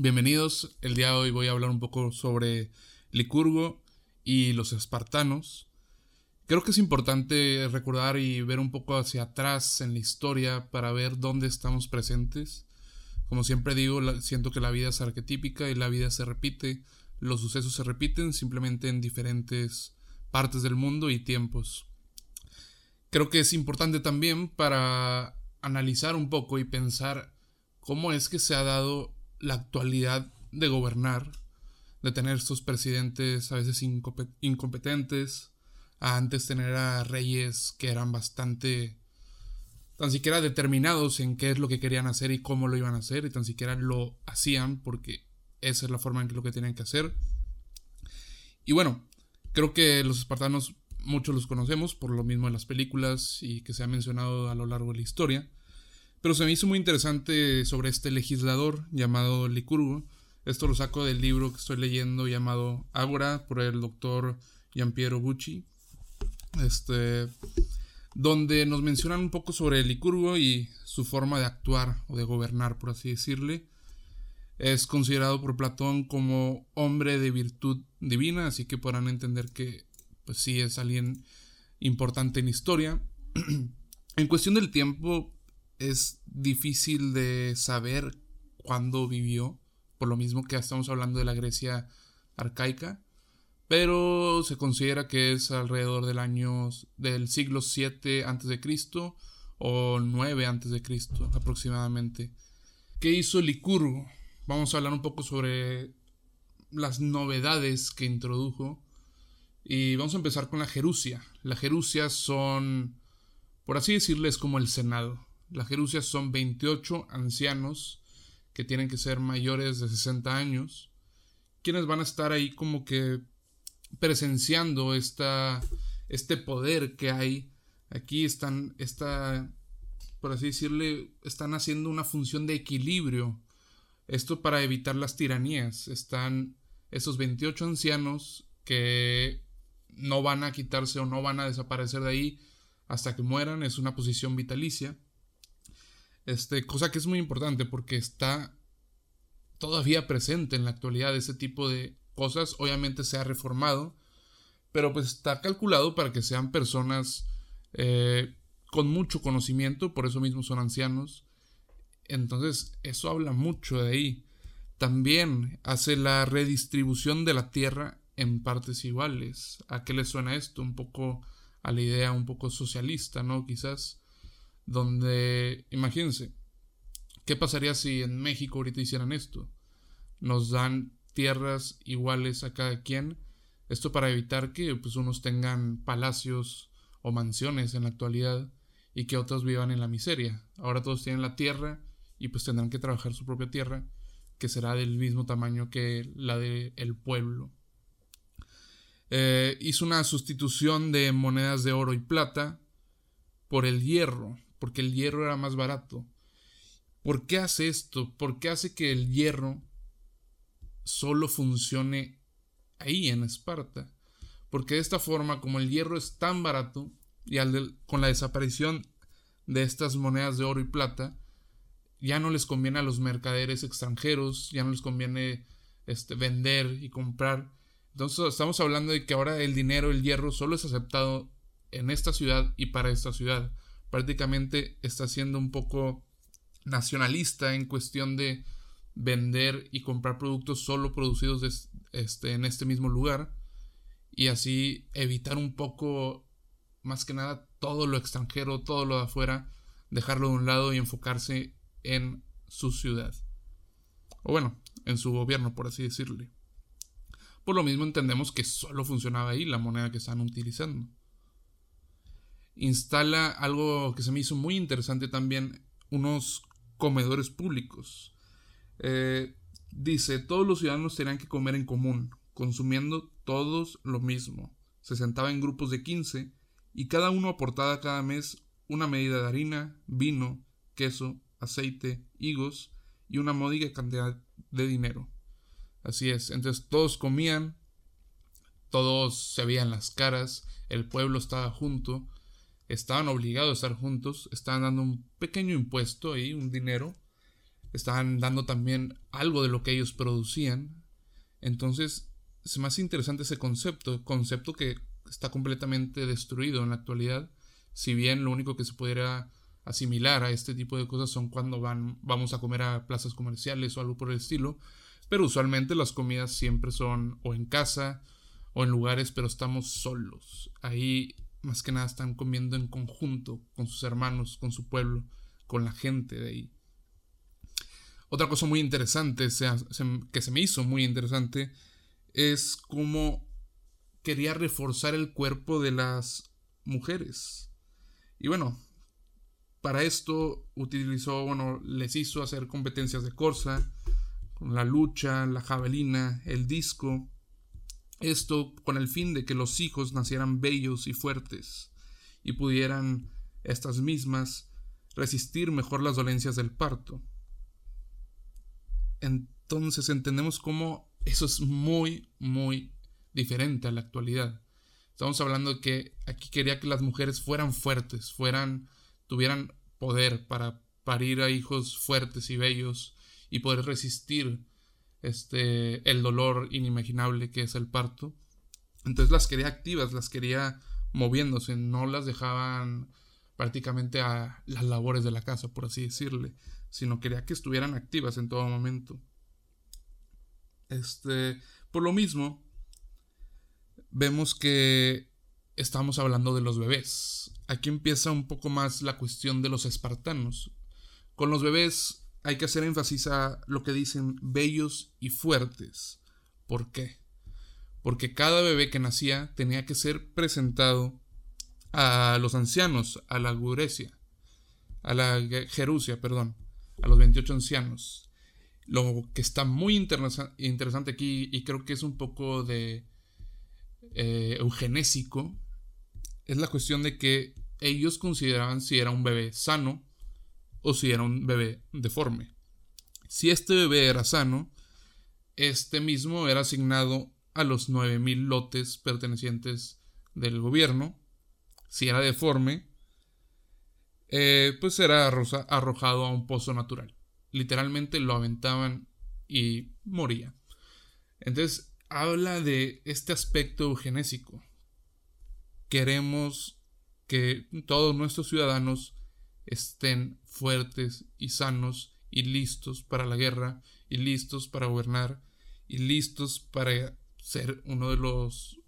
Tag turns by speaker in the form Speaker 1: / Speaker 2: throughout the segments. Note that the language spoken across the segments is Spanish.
Speaker 1: Bienvenidos, el día de hoy voy a hablar un poco sobre Licurgo y los espartanos. Creo que es importante recordar y ver un poco hacia atrás en la historia para ver dónde estamos presentes. Como siempre digo, siento que la vida es arquetípica y la vida se repite, los sucesos se repiten simplemente en diferentes partes del mundo y tiempos. Creo que es importante también para analizar un poco y pensar cómo es que se ha dado la actualidad de gobernar, de tener estos presidentes a veces incompetentes, a antes tener a reyes que eran bastante tan siquiera determinados en qué es lo que querían hacer y cómo lo iban a hacer y tan siquiera lo hacían porque esa es la forma en que lo que tenían que hacer. Y bueno, creo que los espartanos muchos los conocemos por lo mismo en las películas y que se ha mencionado a lo largo de la historia. Pero se me hizo muy interesante sobre este legislador llamado Licurgo. Esto lo saco del libro que estoy leyendo llamado Ágora por el doctor Giampiero Bucci. Este, donde nos mencionan un poco sobre Licurgo y su forma de actuar o de gobernar, por así decirle. Es considerado por Platón como hombre de virtud divina, así que podrán entender que pues sí es alguien importante en historia. en cuestión del tiempo, es difícil de saber cuándo vivió, por lo mismo que estamos hablando de la Grecia arcaica, pero se considera que es alrededor del año del siglo 7 a.C. o 9 a.C. aproximadamente. ¿Qué hizo Licurgo? Vamos a hablar un poco sobre las novedades que introdujo y vamos a empezar con la Jerusia. La Jerusia son, por así decirles, como el Senado. La Jerusia son 28 ancianos que tienen que ser mayores de 60 años, quienes van a estar ahí como que presenciando esta, este poder que hay. Aquí están, está, por así decirle, están haciendo una función de equilibrio. Esto para evitar las tiranías. Están esos 28 ancianos que no van a quitarse o no van a desaparecer de ahí hasta que mueran. Es una posición vitalicia. Este, cosa que es muy importante porque está todavía presente en la actualidad ese tipo de cosas. Obviamente se ha reformado, pero pues está calculado para que sean personas eh, con mucho conocimiento, por eso mismo son ancianos. Entonces, eso habla mucho de ahí. También hace la redistribución de la tierra en partes iguales. ¿A qué le suena esto? Un poco a la idea un poco socialista, ¿no? Quizás donde, imagínense, ¿qué pasaría si en México ahorita hicieran esto? Nos dan tierras iguales a cada quien, esto para evitar que pues unos tengan palacios o mansiones en la actualidad y que otros vivan en la miseria. Ahora todos tienen la tierra y pues tendrán que trabajar su propia tierra, que será del mismo tamaño que la del el pueblo. Eh, hizo una sustitución de monedas de oro y plata por el hierro, porque el hierro era más barato. ¿Por qué hace esto? ¿Por qué hace que el hierro solo funcione ahí en Esparta? Porque de esta forma, como el hierro es tan barato, y con la desaparición de estas monedas de oro y plata, ya no les conviene a los mercaderes extranjeros, ya no les conviene este, vender y comprar. Entonces estamos hablando de que ahora el dinero, el hierro, solo es aceptado en esta ciudad y para esta ciudad prácticamente está siendo un poco nacionalista en cuestión de vender y comprar productos solo producidos este, en este mismo lugar y así evitar un poco más que nada todo lo extranjero, todo lo de afuera, dejarlo de un lado y enfocarse en su ciudad. O bueno, en su gobierno, por así decirle. Por lo mismo entendemos que solo funcionaba ahí la moneda que están utilizando instala algo que se me hizo muy interesante también, unos comedores públicos. Eh, dice, todos los ciudadanos tenían que comer en común, consumiendo todos lo mismo. Se sentaba en grupos de 15 y cada uno aportaba cada mes una medida de harina, vino, queso, aceite, higos y una módica cantidad de dinero. Así es, entonces todos comían, todos se veían las caras, el pueblo estaba junto, estaban obligados a estar juntos, estaban dando un pequeño impuesto ahí, un dinero, estaban dando también algo de lo que ellos producían. Entonces, es más interesante ese concepto, concepto que está completamente destruido en la actualidad, si bien lo único que se pudiera asimilar a este tipo de cosas son cuando van, vamos a comer a plazas comerciales o algo por el estilo, pero usualmente las comidas siempre son o en casa o en lugares, pero estamos solos. Ahí más que nada están comiendo en conjunto con sus hermanos, con su pueblo, con la gente de ahí. Otra cosa muy interesante, que se me hizo muy interesante, es cómo quería reforzar el cuerpo de las mujeres. Y bueno, para esto utilizó, bueno, les hizo hacer competencias de corsa, con la lucha, la javelina, el disco. Esto con el fin de que los hijos nacieran bellos y fuertes y pudieran estas mismas resistir mejor las dolencias del parto. Entonces entendemos cómo eso es muy, muy diferente a la actualidad. Estamos hablando de que aquí quería que las mujeres fueran fuertes, fueran, tuvieran poder para parir a hijos fuertes y bellos y poder resistir este el dolor inimaginable que es el parto. Entonces las quería activas, las quería moviéndose, no las dejaban prácticamente a las labores de la casa, por así decirle, sino quería que estuvieran activas en todo momento. Este, por lo mismo, vemos que estamos hablando de los bebés. Aquí empieza un poco más la cuestión de los espartanos. Con los bebés hay que hacer énfasis a lo que dicen bellos y fuertes. ¿Por qué? Porque cada bebé que nacía tenía que ser presentado a los ancianos, a la Gurecia, a la Jerusia, perdón, a los 28 ancianos. Lo que está muy interesante aquí, y creo que es un poco de eh, eugenésico, es la cuestión de que ellos consideraban si era un bebé sano o si era un bebé deforme. Si este bebé era sano, este mismo era asignado a los 9.000 lotes pertenecientes del gobierno. Si era deforme, eh, pues era arrojado a un pozo natural. Literalmente lo aventaban y moría. Entonces, habla de este aspecto eugenésico. Queremos que todos nuestros ciudadanos estén fuertes y sanos y listos para la guerra y listos para gobernar y listos para ser uno de los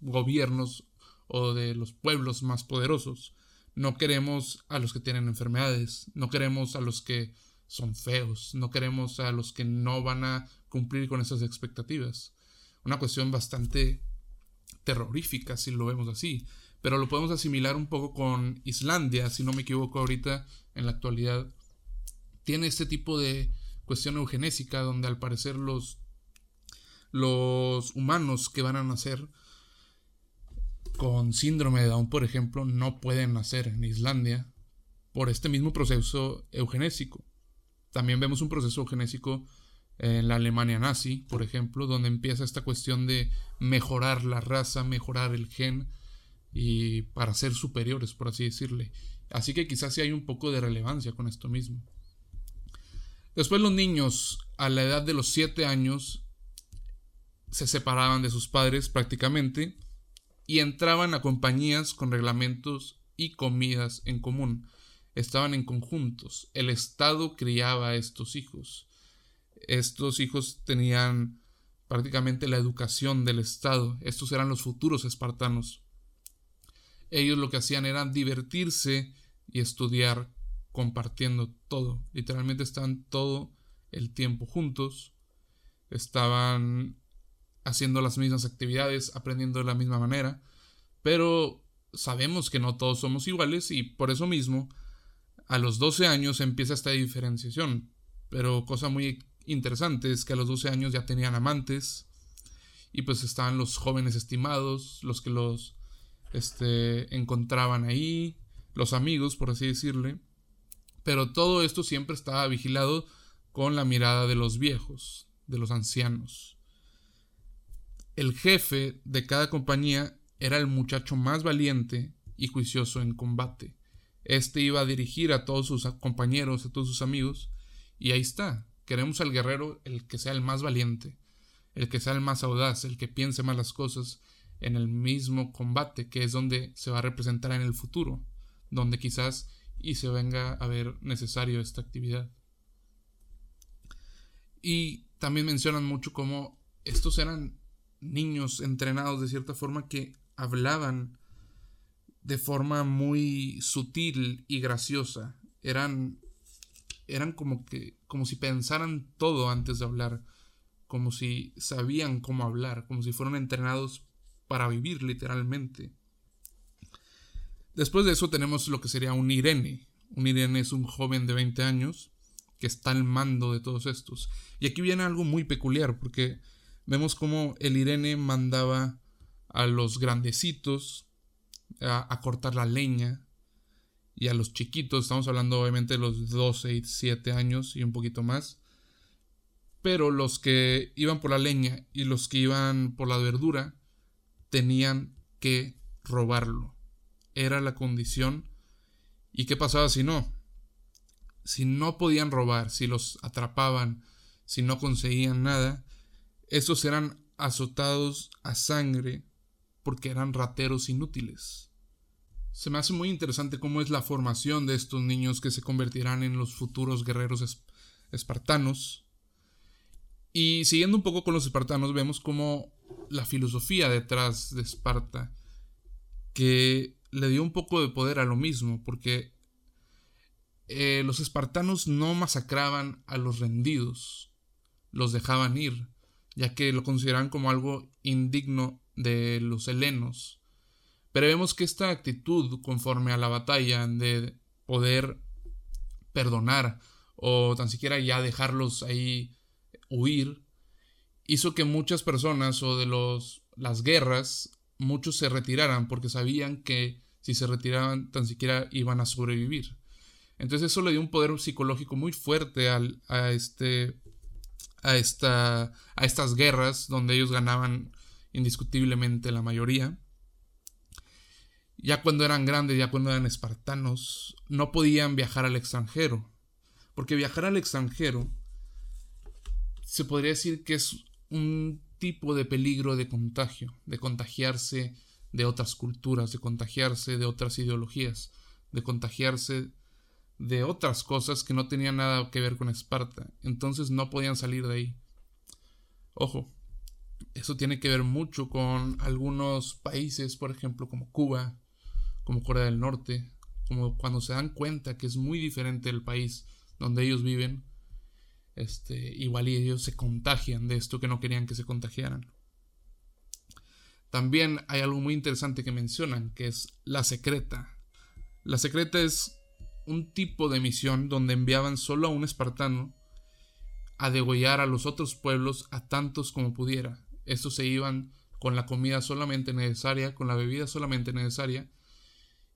Speaker 1: gobiernos o de los pueblos más poderosos. No queremos a los que tienen enfermedades, no queremos a los que son feos, no queremos a los que no van a cumplir con esas expectativas. Una cuestión bastante terrorífica si lo vemos así, pero lo podemos asimilar un poco con Islandia, si no me equivoco ahorita en la actualidad. Tiene este tipo de cuestión eugenésica donde al parecer los los humanos que van a nacer con síndrome de Down, por ejemplo, no pueden nacer en Islandia por este mismo proceso eugenésico. También vemos un proceso eugenésico en la Alemania nazi, por ejemplo, donde empieza esta cuestión de mejorar la raza, mejorar el gen y para ser superiores, por así decirle. Así que quizás sí hay un poco de relevancia con esto mismo. Después los niños, a la edad de los 7 años, se separaban de sus padres prácticamente y entraban a compañías con reglamentos y comidas en común. Estaban en conjuntos. El Estado criaba a estos hijos estos hijos tenían prácticamente la educación del Estado. Estos eran los futuros espartanos. Ellos lo que hacían era divertirse y estudiar compartiendo todo. Literalmente estaban todo el tiempo juntos. Estaban haciendo las mismas actividades, aprendiendo de la misma manera. Pero sabemos que no todos somos iguales y por eso mismo a los 12 años empieza esta diferenciación. Pero cosa muy interesante es que a los 12 años ya tenían amantes y pues estaban los jóvenes estimados, los que los este, encontraban ahí, los amigos, por así decirle. Pero todo esto siempre estaba vigilado con la mirada de los viejos, de los ancianos. El jefe de cada compañía era el muchacho más valiente y juicioso en combate. Este iba a dirigir a todos sus compañeros, a todos sus amigos, Y ahí está. Queremos al guerrero el que sea el más valiente, el que sea el más audaz, el que piense más las cosas en el mismo combate, que es donde se va a representar en el futuro, donde quizás y se venga a ver necesario esta actividad. Y también mencionan mucho cómo estos eran niños entrenados de cierta forma que hablaban de forma muy sutil y graciosa. Eran eran como que como si pensaran todo antes de hablar, como si sabían cómo hablar, como si fueran entrenados para vivir literalmente. Después de eso tenemos lo que sería un Irene. Un Irene es un joven de 20 años que está al mando de todos estos. Y aquí viene algo muy peculiar porque vemos cómo el Irene mandaba a los grandecitos a, cortar la leña y a los chiquitos, estamos hablando obviamente de los 12 y 7 años y un poquito más, pero los que iban por la leña y los que iban por la verdura tenían que robarlo. Era la condición. ¿Y qué pasaba si no? Si no podían robar, si los atrapaban, si no conseguían nada, esos eran azotados a sangre porque eran rateros inútiles. Se me hace muy interesante cómo es la formación de estos niños que se convertirán en los futuros guerreros espartanos. Y siguiendo un poco con los espartanos, vemos cómo la filosofía detrás de Esparta, que le dio un poco de poder a lo mismo, porque eh, los espartanos no masacraban a los rendidos, los dejaban ir, ya que lo consideraban como algo indigno de los helenos. Pero vemos que esta actitud, conforme a la batalla, de poder perdonar o tan siquiera ya dejarlos ahí huir, hizo que muchas personas o de los, las guerras, muchos se retiraran porque sabían que si se retiraban tan siquiera iban a sobrevivir. Entonces eso le dio un poder psicológico muy fuerte al, a, este, a, esta, a estas guerras donde ellos ganaban indiscutiblemente la mayoría. Ya cuando eran grandes, ya cuando eran espartanos, no podían viajar al extranjero. Porque viajar al extranjero se podría decir que es un tipo de peligro de contagio, de contagiarse de otras culturas, de contagiarse de otras ideologías, de contagiarse de otras cosas que no tenían nada que ver con Esparta. Entonces no podían salir de ahí. Ojo, eso tiene que ver mucho con algunos países, por ejemplo, como Cuba, como Corea del Norte, como cuando se dan cuenta que es muy diferente el país donde ellos viven, este, igual y ellos se contagian de esto que no querían que se contagiaran. También hay algo muy interesante que mencionan, que es la secreta. La secreta es un tipo de misión donde enviaban solo a un espartano a degollar a los otros pueblos a tantos como pudiera. Estos se iban con la comida solamente necesaria, con la bebida solamente necesaria,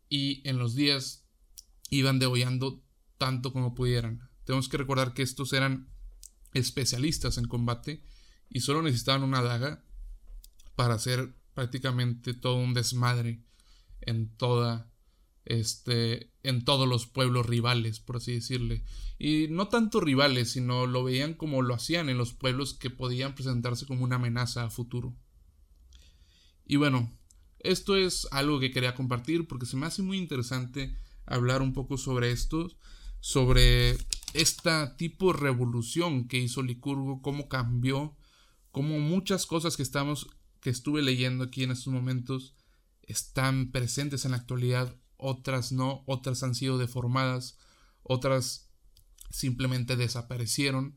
Speaker 1: y en los días iban degollando tanto como pudieran. Tenemos que recordar que estos eran especialistas en combate y solo necesitaban una daga para hacer prácticamente todo un desmadre en toda este en todos los pueblos rivales, por así decirle. Y no tanto rivales, sino lo veían como lo hacían en los pueblos que podían presentarse como una amenaza a futuro. Y bueno, esto es algo que quería compartir porque se me hace muy interesante hablar un poco sobre esto, sobre esta tipo de revolución que hizo Licurgo, cómo cambió, cómo muchas cosas que estamos que estuve leyendo aquí en estos momentos están presentes en la actualidad, otras no, otras han sido deformadas, otras simplemente desaparecieron.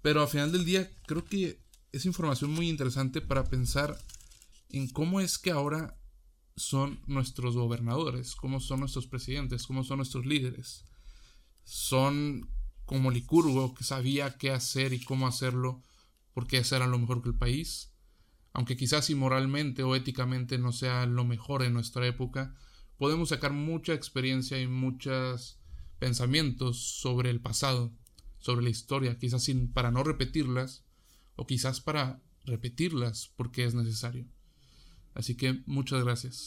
Speaker 1: Pero al final del día creo que es información muy interesante para pensar en cómo es que ahora son nuestros gobernadores, cómo son nuestros presidentes, cómo son nuestros líderes son como Licurgo, que sabía qué hacer y cómo hacerlo, porque eso era lo mejor que el país. Aunque quizás moralmente o éticamente no sea lo mejor en nuestra época, podemos sacar mucha experiencia y muchos pensamientos sobre el pasado, sobre la historia, quizás sin, para no repetirlas, o quizás para repetirlas porque es necesario. Así que muchas gracias.